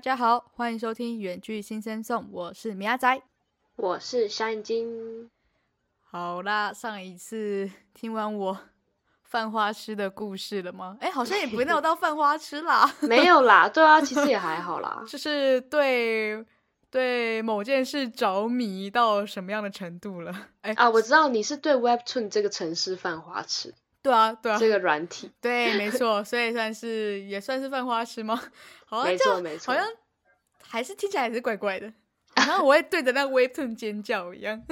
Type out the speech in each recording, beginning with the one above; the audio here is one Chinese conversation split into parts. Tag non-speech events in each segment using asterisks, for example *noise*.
大家好，欢迎收听《远距新生颂》，我是米阿仔。我是小眼睛。好啦，上一次听完我犯花痴的故事了吗？*laughs* 哎、好像也没有到犯花痴啦，没有啦，*laughs* 对啊，其实也还好啦。就是对对某件事着迷到什么样的程度了？哎、啊，我知道你是对 Webtoon 这个城市犯花痴，对啊，对啊，这个软体，对，没错，所以算是也算是犯花痴吗？好像没这样错没错好像还是听起来还是怪怪的，好像我会对着那个 Webtoon 尖叫一样。*laughs*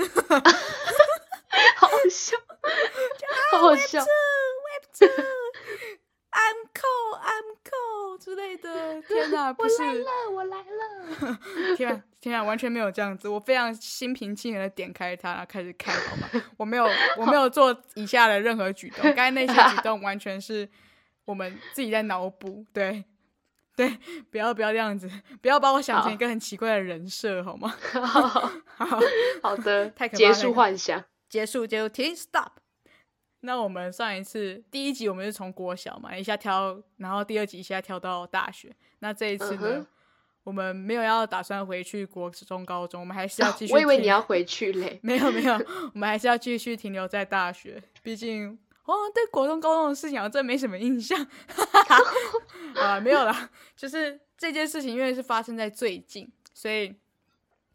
好好笑，*laughs* 好好笑。I'm cold, I'm cold 之类的，*laughs* 天哪，不是，我来了，我来了。*laughs* 天啊，天啊，完全没有这样子，我非常心平气和的点开它，然后开始看，好吗？我没有，*laughs* 我没有做以下的任何举动，刚才那些举动完全是我们自己在脑补，对，对，不要不要这样子，不要把我想成一个很奇怪的人设，好吗？好好，的太可，怕了结束幻想。结束结束停 stop。那我们上一次第一集我们是从国小嘛，一下跳，然后第二集一下跳到大学。那这一次呢，我们没有要打算回去国中、高中，我们还是要继续、哦我以为你要回去嘞。没有没有，*laughs* 我们还是要继续停留在大学，毕竟我好像对国中、高中的事情好像真没什么印象。*laughs* 啊，没有啦，就是这件事情因为是发生在最近，所以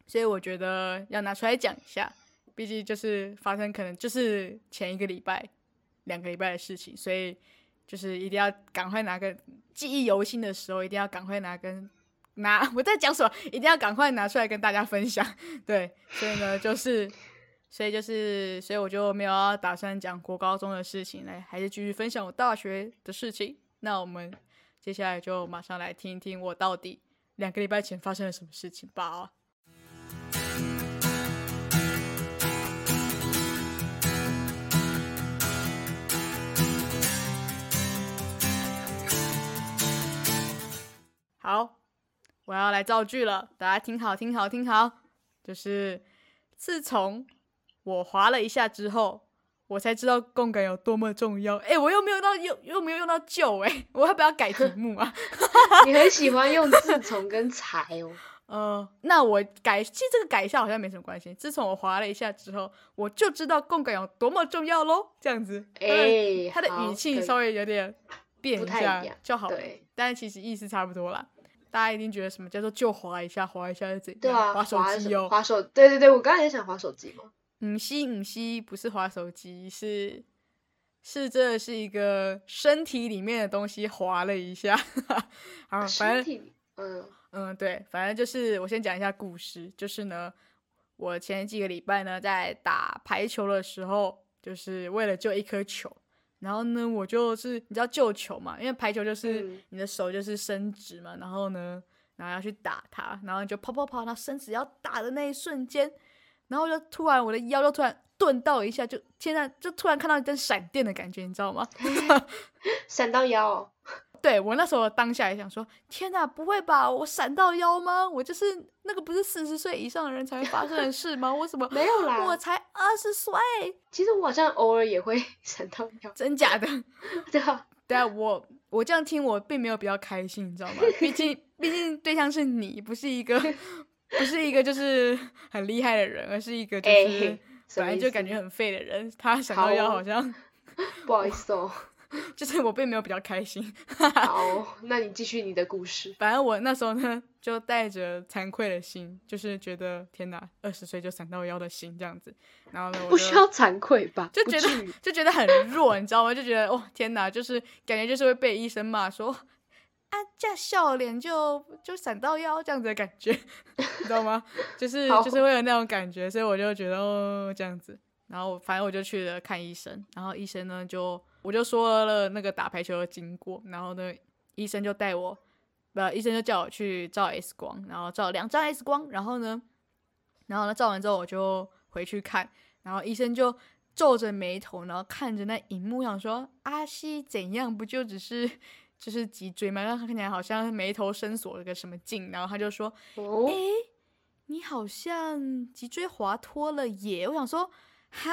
所以我觉得要拿出来讲一下，毕竟就是发生可能就是前一个礼拜、两个礼拜的事情，所以就是一定要赶快拿个记忆犹新的时候，一定要赶快拿跟拿 *laughs* 我在讲什么，一定要赶快拿出来跟大家分享。*laughs* 对，所以呢，就是所以就是所以我就没有要打算讲国高中的事情，来还是继续分享我大学的事情。那我们接下来就马上来听一听我到底两个礼拜前发生了什么事情吧。好，我要来造句了，大家听好，听好，听好。就是自从我滑了一下之后，我才知道共感有多么重要。哎，我又没有到又又没有用到旧哎，*laughs* 我要不要改题目啊？*laughs* 你很喜欢用自从跟才哦。*laughs* 呃，那我改，其实这个改一下好像没什么关系。自从我滑了一下之后，我就知道共感有多么重要喽。这样子，哎，它的语气稍微有点变不一下就好了，对但是其实意思差不多啦。大家一定觉得什么叫做就滑一下，滑一下是怎样？对啊，滑手机哦。滑手，对对对，我刚才也想滑手机嘛。嗯，西嗯西不是滑手机，是是这是一个身体里面的东西滑了一下。*laughs* 好，反正身体，嗯，嗯，对，反正就是我先讲一下故事，就是呢，我前几个礼拜呢在打排球的时候，就是为了救一颗球，然后呢，我就是你知道救球嘛，因为排球就是嗯你的手就是伸直嘛，然后呢，然后要去打它，然后你就跑跑跑，然后伸直要打的那一瞬间，然后就突然我的腰就突然顿到一下，就现在，就突然看到一根闪电的感觉，你知道吗？*laughs* 闪到腰哦。对我那时候当下也想说，天哪，不会吧，我闪到腰吗？我就是那个不是四十岁以上的人才会发生的事吗？我怎么没有啦我才二十岁？其实我好像偶尔也会 *laughs* 闪到腰，真假的？*laughs* 对啊，对啊，我我这样听我并没有比较开心，你知道吗？毕竟 *laughs* 毕竟对象是你，不是一个不是一个就是很厉害的人，而是一个就是本来就感觉很废的人。他闪到腰好好像不好意思哦。就是我并没有比较开心。*laughs* 好，那你继续你的故事。反正我那时候呢，就带着惭愧的心，就是觉得天哪，二十岁就闪到腰的心这样子。然后呢，我不需要惭愧吧？就觉得就觉得很弱，你知道吗？就觉得哦天哪，就是感觉就是会被医生骂说啊，这样笑脸就就闪到腰这样子的感觉，*laughs* 你知道吗？就是就是会有那种感觉，所以我就觉得哦这样子。然后反正我就去了看医生，然后医生呢就我就说了那个打排球的经过，然后呢医生就带我，不，医生就叫我去照 X 光，然后照两张 X 光，然后呢，然后呢照完之后我就回去看，然后医生就皱着眉头，然后看着那荧幕，想说阿西怎样，不就只是就是脊椎嘛，让他看起来好像眉头深锁了个什么劲，然后他就说哦，诶，你好像脊椎滑脱了耶！我想说，哈，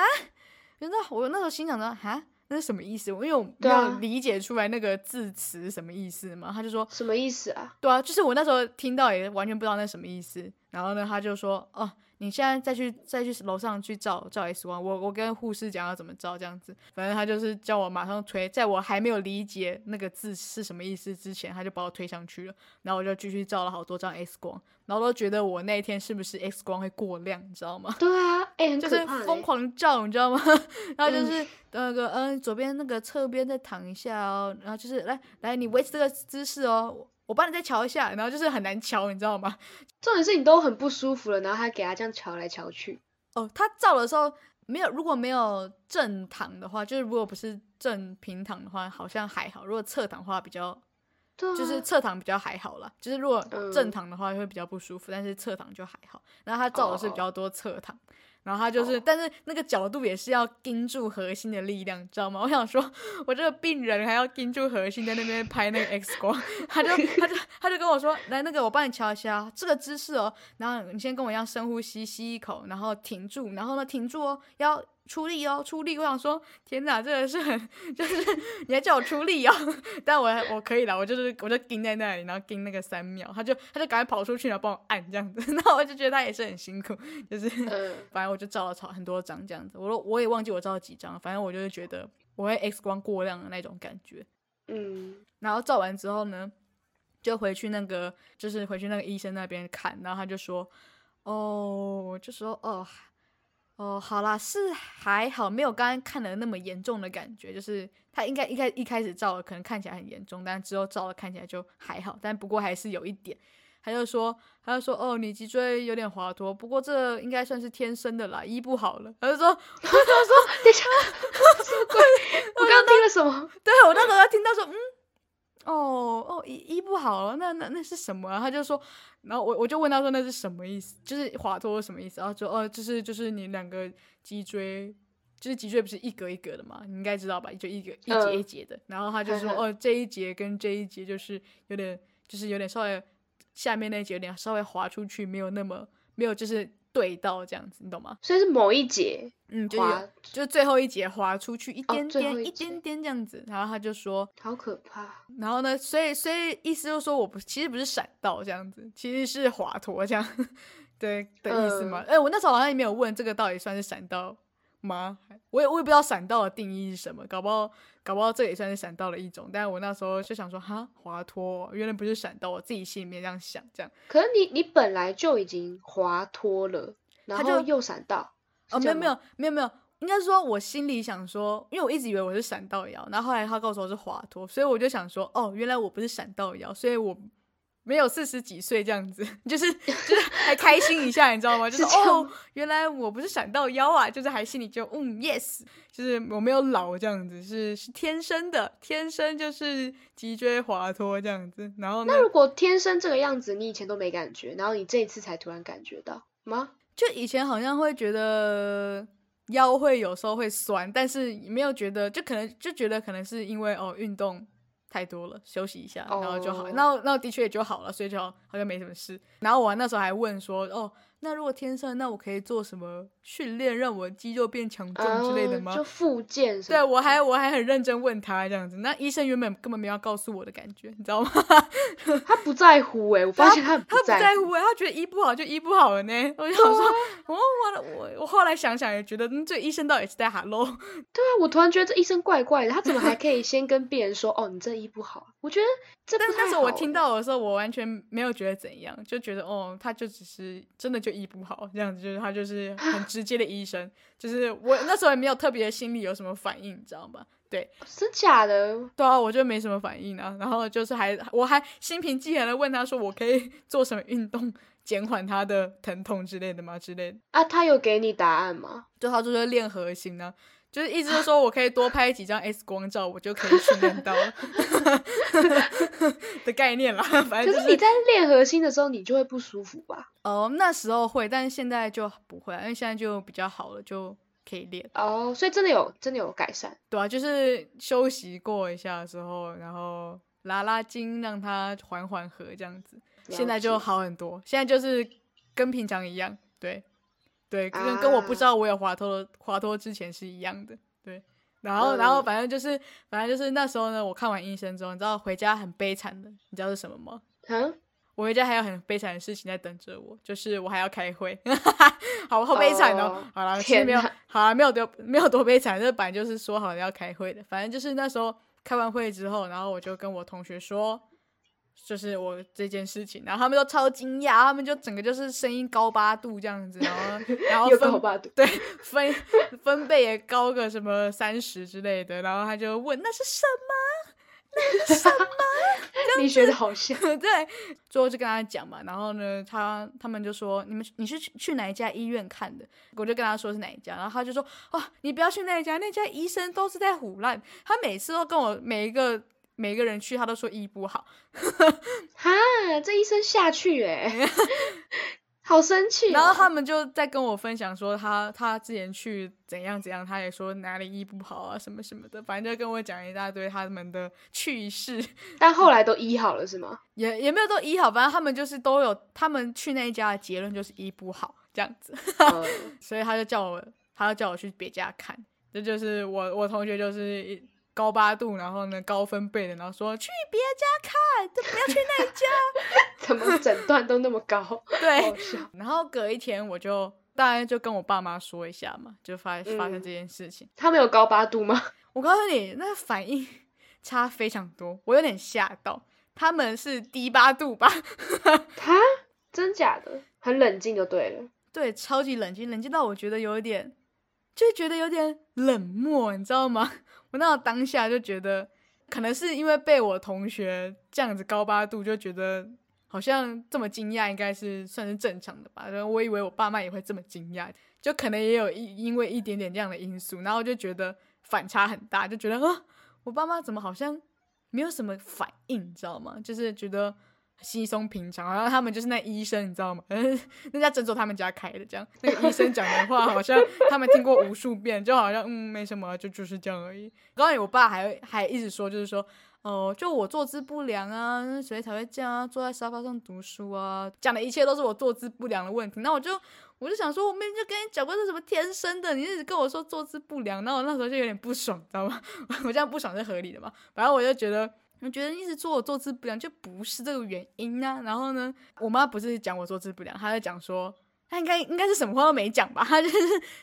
原来我那时候心想着，哈，那是什么意思？因为我没有理解出来那个字词什么意思嘛。他就说，什么意思啊？对啊，就是我那时候听到也完全不知道那什么意思。然后呢，他就说，哦，你现在再去再去楼上去照照 X 光，我我跟护士讲要怎么照这样子。反正他就是叫我马上推，在我还没有理解那个字是什么意思之前，他就把我推上去了。然后我就继续照了好多张 X 光，然后都觉得我那一天是不是 X 光会过量，你知道吗？对啊，就是。疯狂照，你知道吗？*laughs* 然后就是那个嗯、左边那个侧边再躺一下哦，然后就是来来，你维持这个姿势哦，我我帮你再瞧一下，然后就是很难瞧，你知道吗？*laughs* 重点是你都很不舒服了，然后还给他这样瞧来瞧去。哦，他照的时候没有，如果没有正躺的话，就是如果不是正平躺的话，好像还好；如果侧躺的话，比较对啊，就是侧躺比较还好啦。就是如果嗯正躺的话会比较不舒服，但是侧躺就还好。然后他照的是比较多侧躺。然后他就是，哦但是那个角度也是要盯住核心的力量，你知道吗？*laughs* 我想说，我这个病人还要盯住核心在那边拍那个 X 光，*laughs* 他就他就他就跟我说，来那个我帮你瞧一下这个姿势哦，然后你先跟我一样深呼吸，吸一口，然后停住，然后呢停住哦，要出力哦，出力。我想说，天哪，真的是很就是 *laughs* 你还叫我出力哦，但我还我可以了，我就是我就盯在那里，然后盯那个三秒，他就他就赶快跑出去，然后帮我按这样子，*laughs* 那我就觉得他也是很辛苦，就是。嗯，反正我就照了超很多张这样子，我说我也忘记我照了几张，反正我就是觉得我会 X 光过量的那种感觉。嗯，然后照完之后呢，就回去那个就是回去那个医生那边看，然后他就说，哦，我就说哦。哦，好啦，是还好，没有刚刚看的那么严重的感觉。就是他应该一开一开始照了，可能看起来很严重，但之后照了看起来就还好，但不过还是有一点。他就说，他就说，哦，你脊椎有点滑脱，不过这应该算是天生的啦，医不好了。他就说，*laughs* 等一下，什么鬼？*laughs* 我刚刚听了什么？对我那时候听到说，嗯，哦哦，医医不好了，那那那是什么啊？他就说，然后我我就问他说那是什么意思？就是滑脱是什么意思？然后说哦，就是就是你两个脊椎，就是脊椎不是一格一格的嘛？你应该知道吧？就一个一节嗯一节的。然后他就说哦，这一节跟这一节就是有点，就是有点稍微下面那一节有点稍微滑出去，没有那么没有就是对到这样子，你懂吗？所以是某一节嗯，就有，就是最后一节滑出去一哦点点、一一点点这样子，然后他就说，好可怕。然后呢，所以所以意思就是说我不其实不是闪到这样子，其实是滑脱这样，*laughs* 对的意思嘛。哎、我那时候好像也没有问这个到底算是闪到吗？我也我也不知道闪到的定义是什么，搞不好搞不好这也算是闪到的一种。但是我那时候就想说，哈，滑脱哦原来不是闪到，我自己心里面这样想，这样可是你你本来就已经滑脱了，然他就后又闪到。哦，没有没有没有没有，应该说我心里想说，因为我一直以为我是闪到腰，然后后来他告诉我是滑脱，所以我就想说，哦，原来我不是闪到腰，所以我没有四十几岁这样子，*laughs* 就是 *laughs* 就是还开心一下，你知道吗？*laughs* 就是哦，原来我不是闪到腰啊，就是还心里就嗯 yes，就是我没有老这样子，是是天生的，天生就是脊椎滑脱这样子，然后那，如果天生这个样子，你以前都没感觉，然后你这一次才突然感觉到吗？就以前好像会觉得腰会有时候会酸，但是没有觉得，就可能就觉得可能是因为哦运动太多了，休息一下，然后就好，哦然后那的确也就好了，所以就好好像没什么事。然后我那时候还问说，哦，那如果天生，那我可以做什么训练让我肌肉变强壮之类的吗？啊就复健对？我还我还很认真问他这样子，那医生原本根本没有要告诉我的感觉，你知道吗？*laughs* 他不在乎哎、我发现他他不在乎。哎、他觉得医不好就医不好了呢。我就想说，*laughs* 哦，我我我后来想想也觉得，嗯，这医生到底是在 hello？*laughs* 对啊，我突然觉得这医生怪怪的，他怎么还可以先跟病人说哦，你这医不好？我觉得这不但是太。那时候我听到的时候，我完全没有觉得怎样，就觉得哦，他就只是真的就医不好这样子，就是他就是很直接的医生，就是我那时候也没有特别的心理有什么反应，你知道吗？对是假的，对啊，我就没什么反应啊，然后就是还我还心平气和的问他说，我可以 *laughs* 做什么运动减缓他的疼痛之类的吗？之类的。啊，他有给你答案吗？就他就是练核心呢、就是意思就是说我可以多拍几张 X 光照，我就可以训练到 *laughs* 的概念啦。反正就是可是你在练核心的时候，你就会不舒服吧？哦，那时候会，但是现在就不会啊，因为现在就比较好了，就可以练。哦，所以真的有真的有改善。对啊，就是休息过一下之后，然后拉拉筋，让它缓缓和这样子，现在就好很多。现在就是跟平常一样，对对，跟、啊跟我不知道我有滑脱的滑脱之前是一样的。对，然后，然后嗯反正就是，反正就是那时候呢，我看完医生之后，你知道回家很悲惨的，你知道是什么吗？嗯，我回家还有很悲惨的事情在等着我，就是我还要开会，*laughs* 好好悲惨哦。哦好了，其实没有，好了，没有多没有多悲惨，这本来就是说好了要开会的。反正就是那时候开完会之后，然后我就跟我同学说，就是我这件事情，然后他们都超惊讶，他们就整个就是声音高八度这样子，然后 *laughs* 然后分高八度，对分分贝也高个什么三十之类的，然后他就问那是什么？那是什么 *laughs* 你学的好像，*laughs* 对，最后就跟他讲嘛，然后呢，他他们就说你们你是去去哪一家医院看的？我就跟他说是哪一家，然后他就说哦，你不要去那一家，那家医生都是在胡乱，他每次都跟我每一个每个人去，他都说医不好，哈，这医生下去哎，*laughs* 好生气哦。然后他们就在跟我分享说他他之前去怎样怎样，他也说哪里医不好啊什么什么的，反正就跟我讲一大堆他们的趣事，*laughs* 但后来都医好了是吗？*laughs* 也也没有都医好，反正他们就是都有他们去那一家的结论就是医不好这样子，嗯所以他就叫我他就叫我去别家看，这就是我我同学就是一高八度，然后呢高分贝的，然后说去别家看，就不要去那家，*laughs* 怎么诊断都那么高？对，然后隔一天我就当然就跟我爸妈说一下嘛，就发发生嗯这件事情。他们有高八度吗？我告诉你，那个反应差非常多，我有点吓到。他们是低八度吧？*laughs* 他，真假的？很冷静就对了。对，超级冷静，冷静到我觉得有一点，就觉得有点冷漠，你知道吗？我那当下就觉得，可能是因为被我同学这样子高八度，就觉得好像这么惊讶，应该是算是正常的吧。然后我以为我爸妈也会这么惊讶，就可能也有一因为一点点这样的因素，然后就觉得反差很大，就觉得啊，我爸妈怎么好像没有什么反应，你知道吗？就是觉得稀松平常，然后他们就是那医生，你知道吗？*laughs* 那家诊所他们家开的，这样那个医生讲的话，好像他们听过无数遍，就好像嗯没什么，就就是这样而已。刚才我爸还还一直说，就是说。哦，就我坐姿不良啊，所以才会这样啊，坐在沙发上读书啊，讲的一切都是我坐姿不良的问题。那我就我就想说，我明明就跟你讲过是什么天生的，你一直跟我说坐姿不良，那我那时候就有点不爽，知道吗？*laughs* 我这样不爽是合理的嘛？反正我就觉得，我觉得一直说我坐姿不良就不是这个原因啊。然后呢，我妈不是讲我坐姿不良，她在讲说，她应该应该是什么话都没讲吧，她就是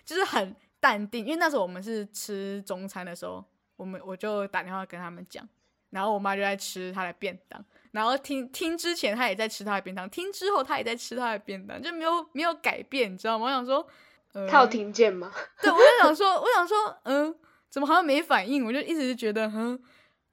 就是很淡定，因为那时候我们是吃中餐的时候，我们我就打电话跟他们讲。然后我妈就在吃她的便当，然后听听之前她也在吃她的便当，听之后她也在吃她的便当，就没有没有改变，你知道吗？我想说，呃，她有听见吗？对，我就想说，我想说，嗯，怎么好像没反应？我就一直觉得，嗯，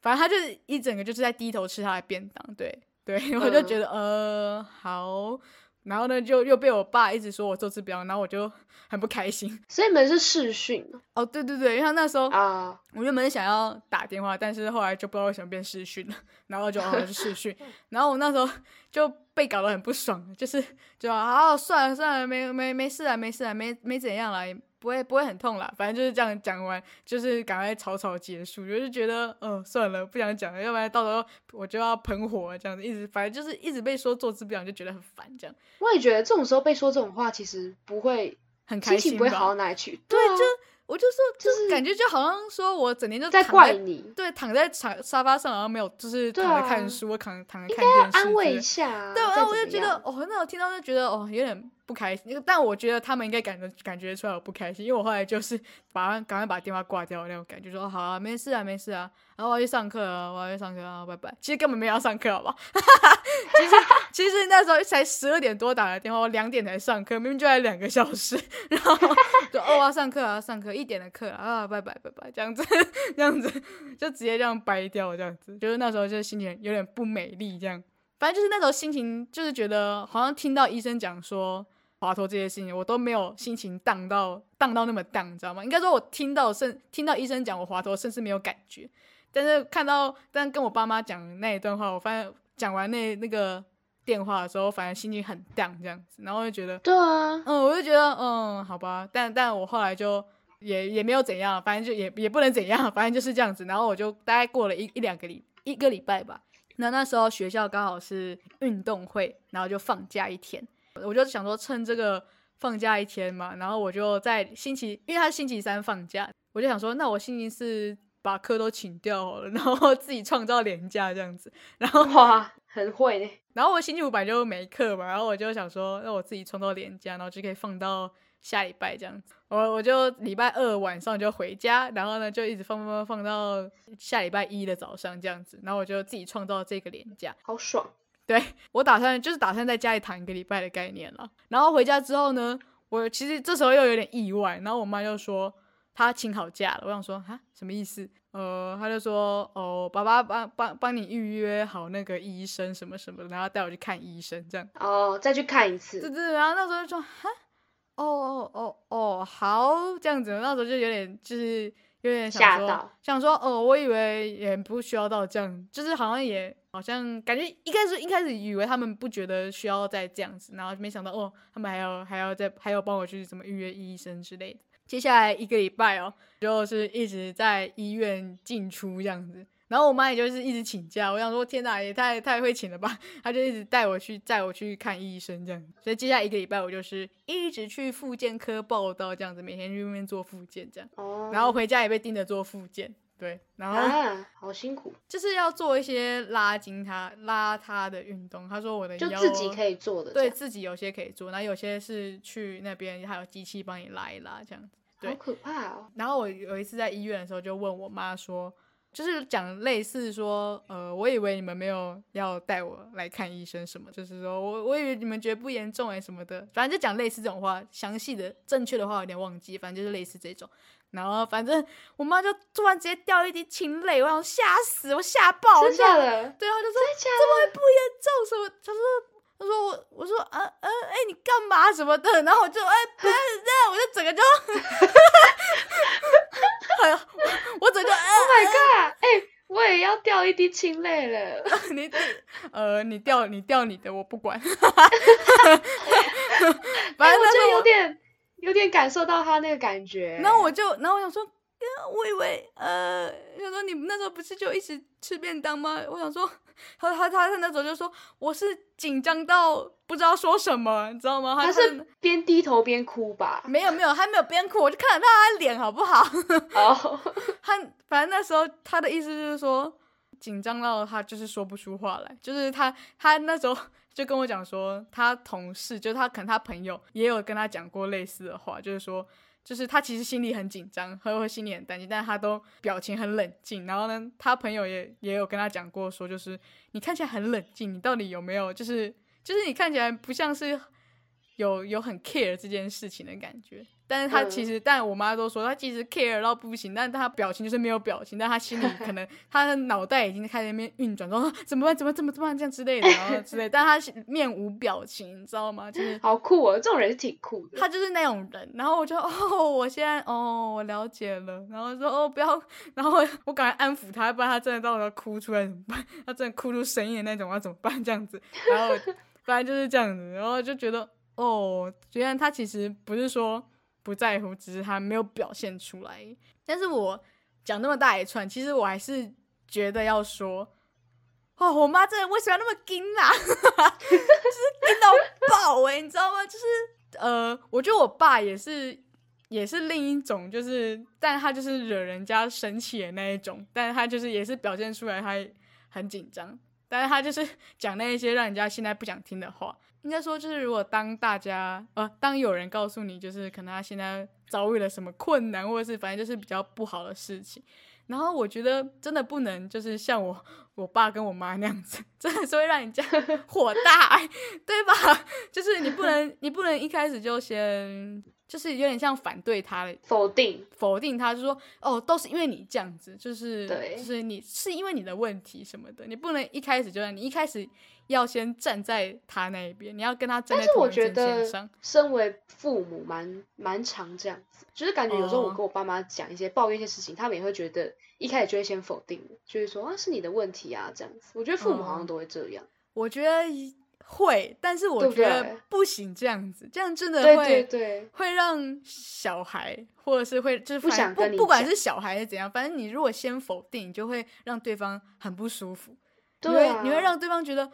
反正他就是一整个就是在低头吃他的便当，对对，*laughs* 我就觉得，呃，好，然后呢，就又被我爸一直说我坐姿不良，然后我就很不开心。*laughs* 所以你们是视讯哦，对对对，因为他那时候啊？我原本想要打电话，但是后来就不知道为什么变视讯了，然后就哦是视讯，然后我那时候就被搞得很不爽，就是就啊算了算了，没没没事啊没事啊没没怎样啦，也不会不会很痛啦，反正就是这样讲完，就是赶快草草结束，我就觉得嗯、呃算了不想讲了，要不然到时候我就要喷火了这样子，一直反正就是一直被说坐姿不良，就觉得很烦，这样我也觉得这种时候被说这种话，其实不会很开心情不会好到哪里去。对，啊就我就说就是感觉就好像说我整天就在躺怪你，对，躺在沙沙发上，然后没有，就是躺着看啊书，或躺躺着应该要看电视。安慰一下啊。对，然后我就觉得哦，那我听到就觉得哦，有点不开心。但我觉得他们应该感觉感觉出来我不开心，因为我后来就是把赶快把电话挂掉那种感觉，说好啊，没事啊，没事啊，然后我要去上课啊，我要去上课啊，拜拜。其实根本没有要上课，好不好？*laughs* 其实其实那时候才十二点多打的电话，我两点才上课，明明就还两个小时，*laughs* 然后就哦我要上课啊，上课一点的课啊，拜拜拜拜，这样子这样子就直接这样掰掉，这样子，就是那时候就心情有点不美丽，这样。反正就是那时候心情，就是觉得好像听到医生讲说滑脱这些事情，我都没有心情荡到荡到那么荡，你知道吗？应该说，我听到甚听到医生讲我滑脱，甚至没有感觉。但是看到，但跟我爸妈讲那一段话，我发现讲完那那个电话的时候，反正心情很荡这样子，然后就觉得，对啊，嗯，我就觉得，嗯，好吧，但但我后来就也也没有怎样，反正就也也不能怎样，反正就是这样子。然后我就大概过了一一两个礼一个礼拜吧。那那时候学校刚好是运动会，然后就放假一天，我就想说趁这个放假一天嘛，然后我就在星期，因为他星期三放假，我就想说，那我星期四把课都请掉好了，*laughs* 然后自己创造年假这样子。然后 *laughs* 哇，很会呢。然后我星期五本来就没课嘛，然后我就想说，那我自己创造年假，然后就可以放到下礼拜这样子。我我就礼拜二晚上就回家，然后呢就一直放放放放到下礼拜一的早上这样子。然后我就自己创造这个年假，好爽。对 *laughs* 我打算就是打算在家里躺一个礼拜的概念了。然后回家之后呢，我其实这时候又有点意外，然后我妈就说她请好假了。我想说啊，什么意思？呃，她就说哦，爸爸帮帮帮你预约好那个医生什么什么，然后带我去看医生这样。哦，再去看一次。对对，然后那时候就说哈，哦哦哦哦，好这样子。那时候就有点就是有点想说想说哦，我以为也不需要到这样，就是好像也。好像感觉一开始一开始以为他们不觉得需要再这样子，然后没想到哦，他们还要还要再还要帮我去怎么预约医生之类的。接下来一个礼拜哦，就是一直在医院进出这样子，然后我妈也就是一直请假。我想说天哪，也太太会请了吧？她就一直带我去带我去看医生这样。所以接下来一个礼拜我就是一直去复健科报道这样子，每天去那边做复健这样。哦。然后回家也被盯着做复健。对，然后好辛苦，就是要做一些拉筋他拉他的运动。他说我的就自己可以做的，对自己有些可以做，然后有些是去那边还有机器帮你拉一拉这样子。好可怕哦！然后我有一次在医院的时候就问我妈说，就是讲类似说，呃，我以为你们没有要带我来看医生什么，就是说我我以为你们觉得不严重哎什么的，反正就讲类似这种话，详细的正确的话有点忘记，反正就是类似这种。然后反正我妈就突然直接掉一滴清泪，我想吓死，我吓爆，真的，对，她就说怎么会不严重？什么？她说，她说我，我说，呃呃，哎，你干嘛什么的？然后我就，哎，不要这样，我就整个就，*laughs* 哎呀，*laughs* 我整个，Oh my god，*laughs* 掉一滴清泪了。*laughs* 你，呃，你掉你掉你的，我不管。*laughs* 反正我就有点。有点感受到他那个感觉，然后我就，然后我想说，我以为，呃，想说你那时候不是就一直吃便当吗？我想说，他他他他那时候就说，我是紧张到不知道说什么，你知道吗？他是边低头边哭吧？没有没有，他没有边哭，我就看得到他脸，好不好？哦，*laughs* 他反正那时候他的意思就是说，紧张到他就是说不出话来，就是他他那时候。*laughs* 就跟我讲说，他同事就是他，可能他朋友也有跟他讲过类似的话，就是说，就是他其实心里很紧张，和会心里很担心，但他都表情很冷静。然后呢，他朋友也也有跟他讲过，说就是你看起来很冷静，你到底有没有，就是就是你看起来不像是有有很 care 这件事情的感觉。但是他其实，但我妈都说他其实 care 到不行，但是他表情就是没有表情，但他心里可能 *laughs* 他的脑袋已经开始那边运转，说怎么办怎么怎么怎么这样之类的，然后之类，但他面无表情，你知道吗？就是好酷哦，这种人是挺酷的。他就是那种人，然后我就哦，我现在哦，我了解了，然后说哦不要，然后我赶快安抚他，不然他真的到时候哭出来怎么办？他真的哭出声音的那种，要怎么办？这样子，然后反正就是这样子，然后就觉得哦，虽然他其实不是说。不在乎，只是他没有表现出来。但是我讲那么大一串，其实我还是觉得要说，哦，我妈真的为什么要那么惊啊？*laughs* 就是惊到爆哎，你知道吗？就是呃，我觉得我爸也是，也是另一种，就是，但他就是惹人家生气的那一种，但是他就是也是表现出来他很紧张，但是他就是讲那一些让人家现在不想听的话。应该说，就是如果当大家呃，当有人告诉你，就是可能他现在遭遇了什么困难，或者是反正就是比较不好的事情，然后我觉得真的不能就是像我我爸跟我妈那样子，*laughs* 真的是会让人家火大，对吧？*laughs* 就是你不能你不能一开始就先就是有点像反对他的否定否定他，就说哦都是因为你这样子，就是对，就是你是因为你的问题什么的，你不能一开始就让你一开始。要先站在他那一边，你要跟他站在同一阵线上。身为父母，蛮蛮常这样子，就是感觉有时候我跟我爸妈讲一些抱怨一些事情，他们也会觉得一开始就会先否定，就是说啊是你的问题啊这样子。我觉得父母好像都会这样。我觉得会，但是我觉得不行这样子，这样真的会会让小孩或者是会就是不想不管是小孩是怎样，反正你如果先否定，你就会让对方很不舒服。你会你会让对方觉得。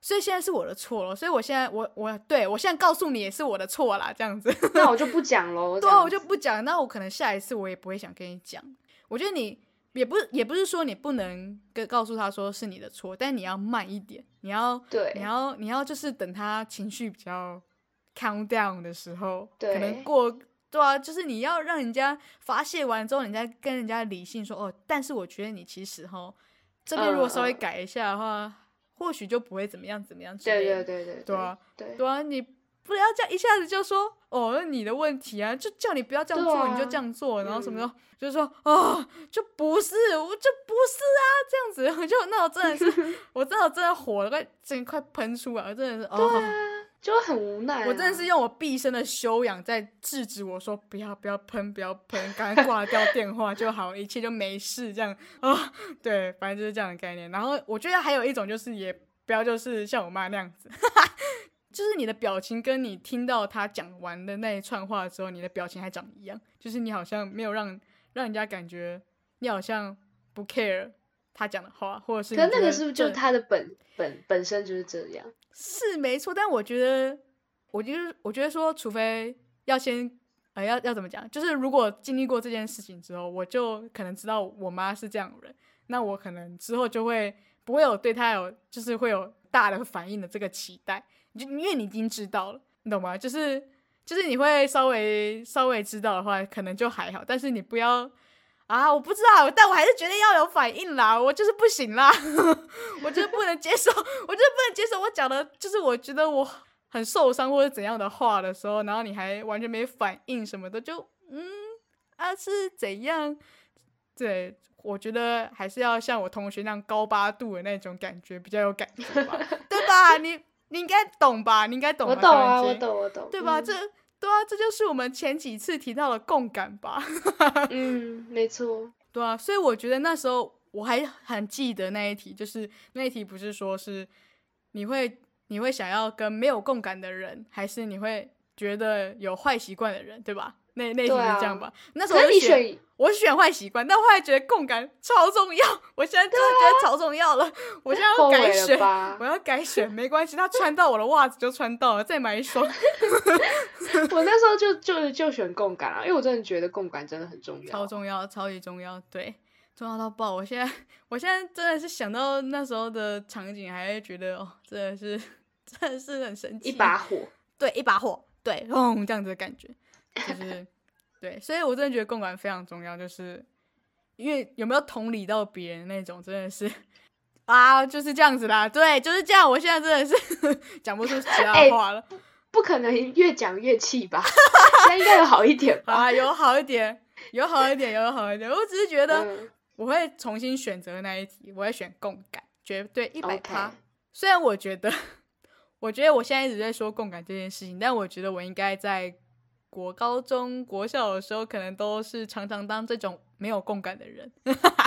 所以现在是我的错了，所以我现在我我对我现在告诉你也是我的错啦，这样子。那我就不讲喽。对啊，我就不讲。那我可能下一次我也不会想跟你讲。我觉得你也不也不是说你不能跟告诉他说是你的错，但你要慢一点，你要对，你要你要就是等他情绪比较 calm down 的时候，对，可能过对啊，就是你要让人家发泄完之后，你再跟人家理性说哦。但是我觉得你其实哈这边如果稍微改一下的话。或许就不会怎么样怎么样之类的，对对对对，对啊，对对啊，你不要这样一下子就说哦，你的问题啊，就叫你不要这样做，你就这样做，然后什么的，就是说哦，就不是，我就不是啊，这样子，*laughs* 就那我真的是，*laughs* 我真的真的火了，快真快喷出来，真的是哦。就很无奈，我真的是用我毕生的修养在制止我说不要不要喷不要喷，赶快挂掉电话就好，一切就没事。这样。啊。对，反正就是这样的概念。然后我觉得还有一种就是也不要就是像我妈那样子，就是你的表情跟你听到他讲完的那一串话的时候，你的表情还长一样，就是你好像没有让让人家感觉你好像不 care 他讲的话，或者是可那个是不是就他的本本本身就是这样？是没错，但我觉得，我觉得，我觉得说，除非要先，呃，要要怎么讲？就是如果经历过这件事情之后，我就可能知道我妈是这样的人，那我可能之后就会不会有对她有，就是会有大的反应的这个期待，就因为你已经知道了，你懂吗？就是就是你会稍微稍微知道的话，可能就还好，但是你不要。啊，我不知道，但我还是觉得要有反应啦，我就是不行啦，*laughs* 我就是不能接受，我就是不能接受我讲的，就是我觉得我很受伤或者怎样的话的时候，然后你还完全没反应什么的，就嗯啊是怎样？对，我觉得还是要像我同学那样高八度的那种感觉比较有感觉吧，*laughs* 对吧？你你应该懂吧？你应该懂，我懂啊，我懂，我懂，对吧？这。对啊，这就是我们前几次提到的共感吧。*laughs* 嗯，没错。对啊，所以我觉得那时候我还很记得那一题，就是那一题不是说是你会你会想要跟没有共感的人，还是你会觉得有坏习惯的人，对吧？那那题是这样吧？那时候我选，我选坏习惯，但后来觉得共感超重要。*laughs* 我现在真的觉得超重要了。我现在要改选，*laughs* 我要改选，没关系，他穿到我的袜子就穿到了，再买一双。*laughs* 我那时候就就就选共感啊，因为我真的觉得共感真的很重要，超重要，超级重要，对，重要到爆。我现在，我现在真的是想到那时候的场景，还会觉得哦，真的是，真的是很神奇，一把火，对，一把火，对，轰这样子的感觉。*laughs* 就是对，所以我真的觉得共感非常重要，就是因为有没有同理到别人那种，真的是啊，就是这样子啦。对，就是这样。我现在真的是 *laughs* 讲不出其他话了，*laughs* 不可能越讲越气吧？现在应该有好一点吧？啊，有好一点，有好一点，有好一点。我只是觉得我会重新选择那一题，我会选共感，绝对一百趴。虽然我觉得，我觉得我现在一直在说共感这件事情，但我觉得我应该在。国高中、国小的时候，可能都是常常当这种没有共感的人，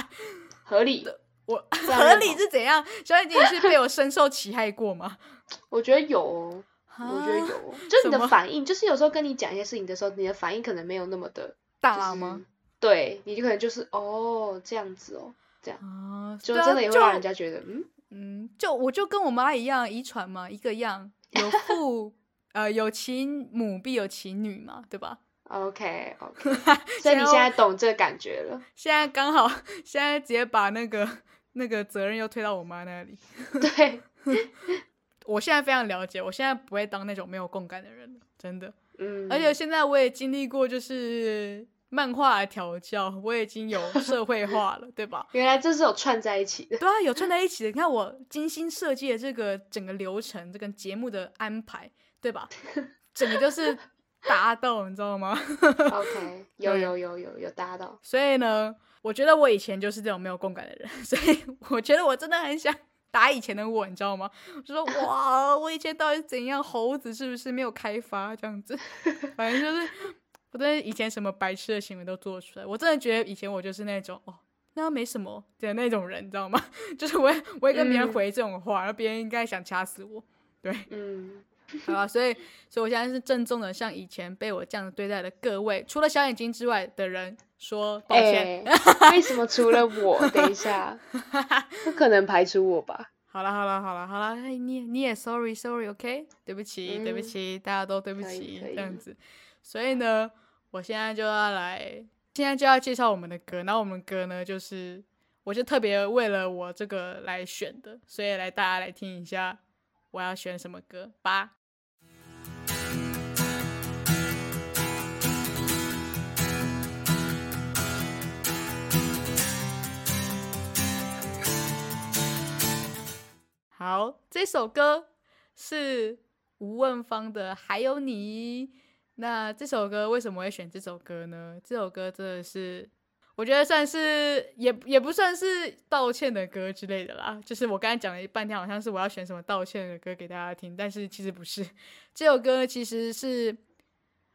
*laughs* 合理的。我合理是怎样？小姐姐是被我深受其害过吗？*laughs* 我觉得有，我觉得有，就是你的反应，就是有时候跟你讲一些事情的时候，你的反应可能没有那么的大吗？对，你就可能就是哦这样子哦，这样，就真的也会让人家觉得，嗯嗯，就我就跟我妈一样，遗传嘛，一个样，有 *laughs* 父。呃，有其母必有其女嘛，对吧？OK OK，*laughs* 所以你现在懂这感觉了。*laughs* 现在刚好，现在直接把那个那个责任又推到我妈那里。对，我现在非常了解，我现在不会当那种没有共感的人了，真的。嗯。而且现在我也经历过，就是漫画调教，我已经有社会化了，对吧？*laughs* 原来这是有串在一起的。对啊，有串在一起的。你看我精心设计的这个整个流程，这个节目的安排。对吧？*laughs* 整个就是搭到，你知道吗？*laughs* OK，有有有有有搭到。所以呢，我觉得我以前就是这种没有共感的人，所以我觉得我真的很想打以前的我，你知道吗？就说哇，我以前到底怎样？猴子是不是没有开发这样子？反正就是，我真的以前什么白痴的行为都做出来。我真的觉得以前我就是那种哦，那没什么的那种人，你知道吗？*laughs* 就是我我会跟别人回这种话，然后别人应该想掐死我。对，嗯。好吧，所以，所以我现在是郑重的向以前被我这样对待的各位，除了小眼睛之外的人说抱歉。为什么除了我？等一下，*laughs* 不可能排除我吧？好了好了好了好了，哎你你也 sorry sorry OK，对不起对不嗯起，大家都对不起这样子。所以呢，我现在就要来，现在就要介绍我们的歌。然后我们歌呢，就是我就特别为了我这个来选的，所以来大家来听一下我要选什么歌吧。好，这首歌是吴汶芳的《还有你》。那这首歌为什么会选这首歌呢？这首歌真的是，我觉得算是也也不算是道歉的歌之类的啦。就是我刚才讲了半天，好像是我要选什么道歉的歌给大家听，但是其实不是。这首歌其实是，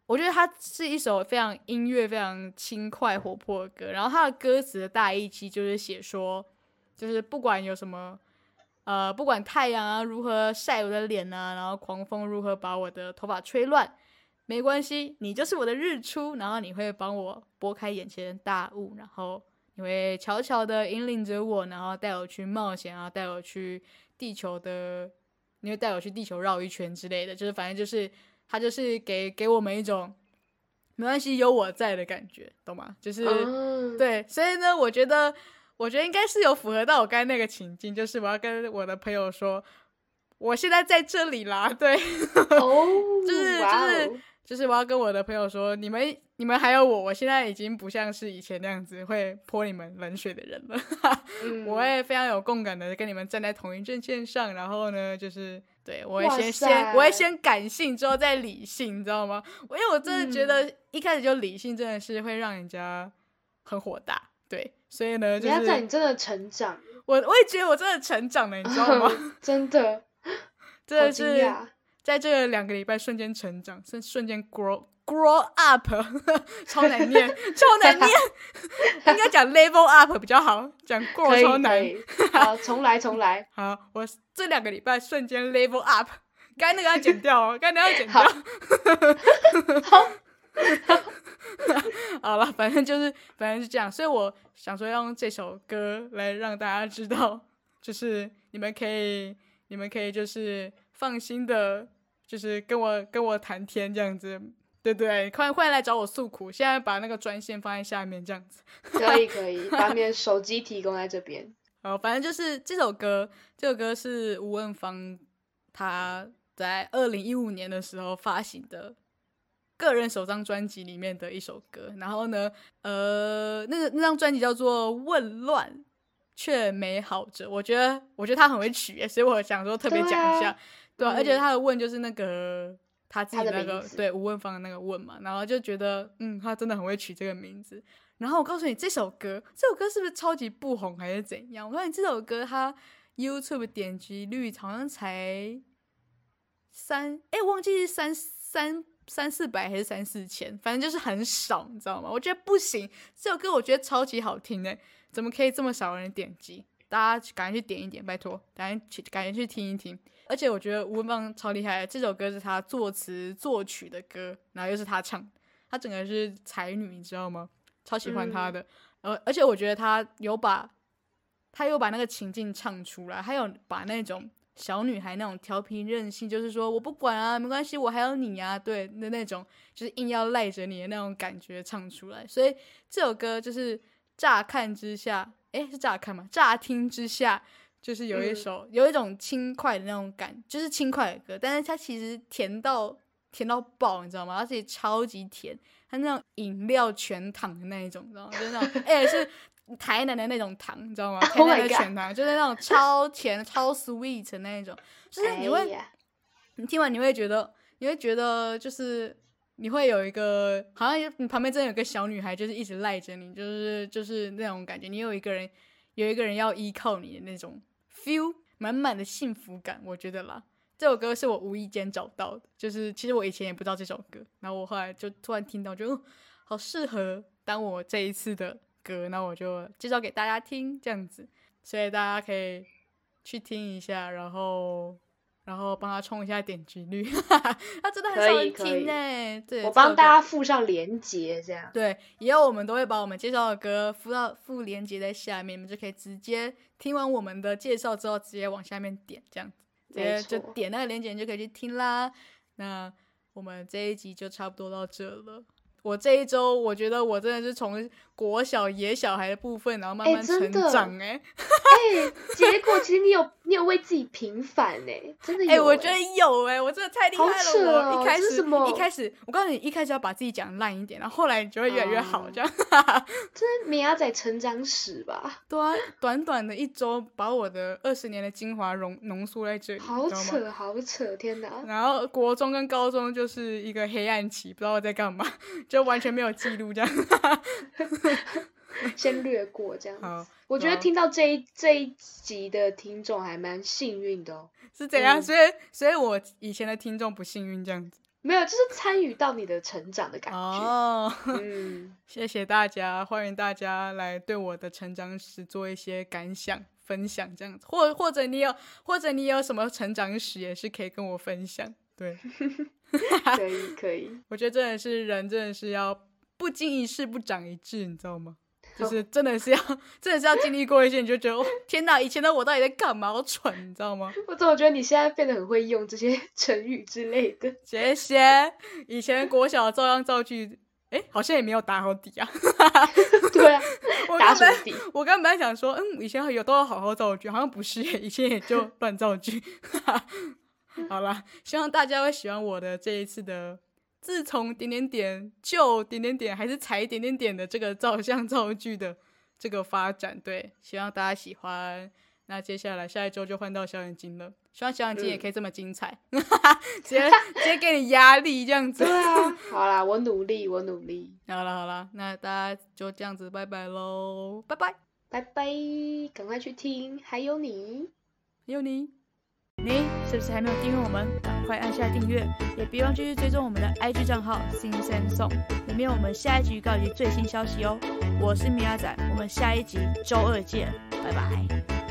我觉得它是一首非常音乐非常轻快活泼的歌。然后它的歌词的大意其实就是写说，就是不管有什么。呃，不管太阳啊如何晒我的脸啊，然后狂风如何把我的头发吹乱，没关系，你就是我的日出，然后你会帮我拨开眼前的大雾，然后你会悄悄的引领着我，然后带我去冒险啊，带我去地球的，你会带我去地球绕一圈之类的，就是反正就是他就是给给我们一种没关系有我在的感觉，懂吗？就是、嗯，对，所以呢，我觉得，我觉得应该是有符合到我刚才那个情境，就是我要跟我的朋友说，我现在在这里啦，对，*laughs* 哦，就是就是哦就是我要跟我的朋友说，你们你们还有我，我现在已经不像是以前那样子会泼你们冷水的人了，*laughs* 嗯。我会非常有共感的跟你们站在同一阵线上，然后呢，就是对我会先先我会先感性，之后再理性，你知道吗？我因为我真的觉嗯。得一开始就理性真的是会让人家很火大，对，所以呢，就你要在你真的成长，我我也觉得我真的成长了，你知道吗？*laughs* 真的，*laughs* 真的是在这两个礼拜瞬间成长，瞬瞬间 grow grow up，*laughs* 超难念，超难念，*laughs* 应该讲 level up 比较好，讲可 grow 超难好，重来重来，*laughs* 好，我这两个礼拜瞬间 level up，刚才那个要剪掉哦，刚才那个要剪掉。好。了，反正就是，反正是这样，所以我想说要用这首歌来让大家知道，就是你们可以，你们可以就是放心的，就是跟我跟我谈天这样子，对对，快快来找我诉苦，现在把那个专线放在下面这样子。*laughs* 可以可以，把你的手机提供在这边，*laughs* 好，反正就是这首歌，这首歌是吴汶芳他在二零一五年的时候发行的个人首张专辑里面的一首歌。然后呢，呃，那个那张专辑叫做《混乱却美好着》，我觉得我觉得他很会取耶，所以我想说特别讲一下，对而且他的“问”就是那个。他自己的那个对吴问芳的那个“问”嘛，然后就觉得，嗯，他真的很会取这个名字。然后我告诉你，这首歌，这首歌是不是超级不红还是怎样？我告诉你，这首歌它 YouTube 点击率好像才三，哎，忘记是三三三四百还是三四千，反正就是很少，你知道吗？我觉得不行，这首歌我觉得超级好听诶，怎么可以这么少人点击？大家赶紧去点一点，拜托，赶紧去赶紧去听一听。而且我觉得吴文芳超厉害的，这首歌是他作词作曲的歌，然后又是他唱，他整个是才女，你知道吗？超喜欢他的。呃，而且我觉得他有把，他有把那个情境唱出来，还有把那种小女孩那种调皮任性，就是说我不管啊，没关系，我还有你啊，对的那种，就是硬要赖着你的那种感觉唱出来。所以这首歌就是乍看之下，诶，是乍看吗？乍听之下。就是有一嗯首、有一种轻快的那种感，就是轻快的歌，但是它其实甜到甜到爆，你知道吗？而且超级甜，它那种饮料全糖的那一种，你知道吗？就是那种，而且是台南的那种糖，你知道吗？*laughs* 台 Oh 南的全糖，就是那种超甜、超 sweet 的那一种，就是你会哎你听完你会觉得，你会觉得就是你会有一个，好像你旁边真的有个小女孩，就是一直赖着你，就是就是那种感觉，你有一个人有一个人要依靠你的那种 feel，满满的幸福感，我觉得啦。这首歌是我无意间找到的，就是其实我以前也不知道这首歌，然后我后来就突然听到，觉得、好适合当我这一次的歌，那我就介绍给大家听，这样子，所以大家可以去听一下，然后然后帮他冲一下点击率，*laughs* 他真的很少人听呢。对，我帮大家附上链接，这样。对，以后我们都会把我们介绍的歌附到附链接在下面，你们就可以直接听完我们的介绍之后，直接往下面点，这样子，直接就点那个链接，你就可以去听啦。那我们这一集就差不多到这了。我这一周，我觉得我真的是从国小野小孩的部分，然后慢慢成长，哎，*laughs* 哎，结果其实你有你有为自己平反，哎，真的有，哎，我觉得有，哎，我真的太厉害了，我一开始一开始，我告诉你，一开始要把自己讲烂一点，然后后来你就会越来越好，这样，这是米亚仔成长史吧？对啊，短短的一周，把我的二十年的精华浓浓缩在这里，好扯，好扯，天哪！然后国中跟高中就是一个黑暗期，不知道我在干嘛。就完全没有记录这样，*laughs* *laughs* 先略过这样。我觉得听到这一这一集的听众还蛮幸运的哦。*laughs* 是怎样？所以所以我以前的听众不幸运这样子？没有，就是参与到你的成长的感觉。哦，嗯，*laughs* 谢谢大家，欢迎大家来对我的成长史做一些感想分享这样子，或或者你有或者你有什么成长史也是可以跟我分享。对。可以可以，我觉得真的是人，真的是要不经一事不长一智，你知道吗？就是真的是要，*laughs* 真的是要经历过一些，你就觉得天哪，以前的我到底在干嘛？好蠢，你知道吗？我怎么觉得你现在变得很会用这些 *laughs* 成语之类的？*laughs* 谢谢。以前国小照样造句，哎，好像也没有打好底啊。对啊，打什么底？我刚本来想说，嗯，以前有都要好好造句，好像不是，以前也就乱造句。好了，希望大家会喜欢我的这一次的自从点点点就点点点还是才点点点的这个照相造句的这个发展。对，希望大家喜欢。那接下来下一周就换到小眼睛了，希望小眼睛也可以这么精彩，*laughs* 直接直接给你压力这样子。对啊，好啦，我努力，我努力。好啦好啦，那大家就这样子，拜拜喽，拜拜拜拜，赶快去听，还有你，还有你。你是不是还没有订阅我们？赶快按下订阅，也别忘继续追踪我们的 IG 账号新生颂里面有我们下一集预告以及最新消息哦。我是米亚仔，我们下一集周二见，拜拜。